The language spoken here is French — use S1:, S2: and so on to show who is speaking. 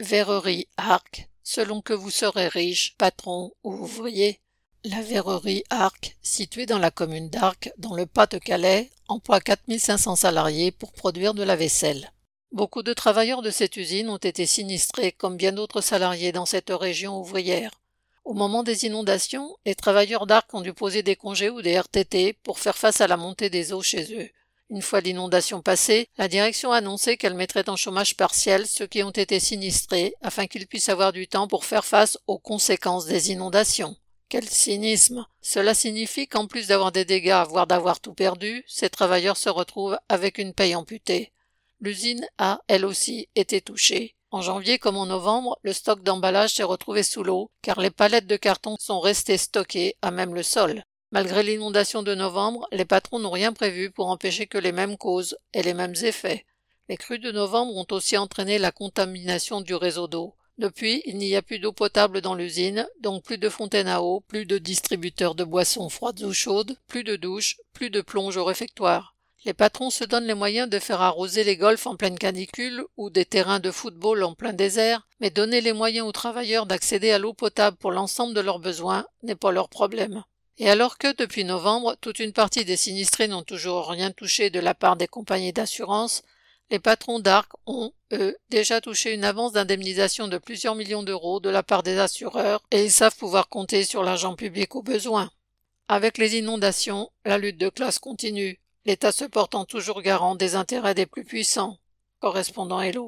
S1: Verrerie Arc, selon que vous serez riche, patron ou ouvrier. La verrerie Arc, située dans la commune d'Arc, dans le Pas-de-Calais, emploie 4500 salariés pour produire de la vaisselle. Beaucoup de travailleurs de cette usine ont été sinistrés comme bien d'autres salariés dans cette région ouvrière. Au moment des inondations, les travailleurs d'Arc ont dû poser des congés ou des RTT pour faire face à la montée des eaux chez eux. Une fois l'inondation passée, la direction a annoncé qu'elle mettrait en chômage partiel ceux qui ont été sinistrés afin qu'ils puissent avoir du temps pour faire face aux conséquences des inondations. Quel cynisme Cela signifie qu'en plus d'avoir des dégâts, voire d'avoir tout perdu, ces travailleurs se retrouvent avec une paye amputée. L'usine a, elle aussi, été touchée. En janvier comme en novembre, le stock d'emballage s'est retrouvé sous l'eau, car les palettes de carton sont restées stockées à même le sol. Malgré l'inondation de novembre, les patrons n'ont rien prévu pour empêcher que les mêmes causes aient les mêmes effets. Les crues de novembre ont aussi entraîné la contamination du réseau d'eau. Depuis, il n'y a plus d'eau potable dans l'usine, donc plus de fontaines à eau, plus de distributeurs de boissons froides ou chaudes, plus de douches, plus de plonge au réfectoire. Les patrons se donnent les moyens de faire arroser les golfs en pleine canicule ou des terrains de football en plein désert, mais donner les moyens aux travailleurs d'accéder à l'eau potable pour l'ensemble de leurs besoins n'est pas leur problème. Et alors que, depuis novembre, toute une partie des sinistrés n'ont toujours rien touché de la part des compagnies d'assurance, les patrons d'Arc ont, eux, déjà touché une avance d'indemnisation de plusieurs millions d'euros de la part des assureurs et ils savent pouvoir compter sur l'argent public au besoin. Avec les inondations, la lutte de classe continue, l'État se portant toujours garant des intérêts des plus puissants. Correspondant Hello.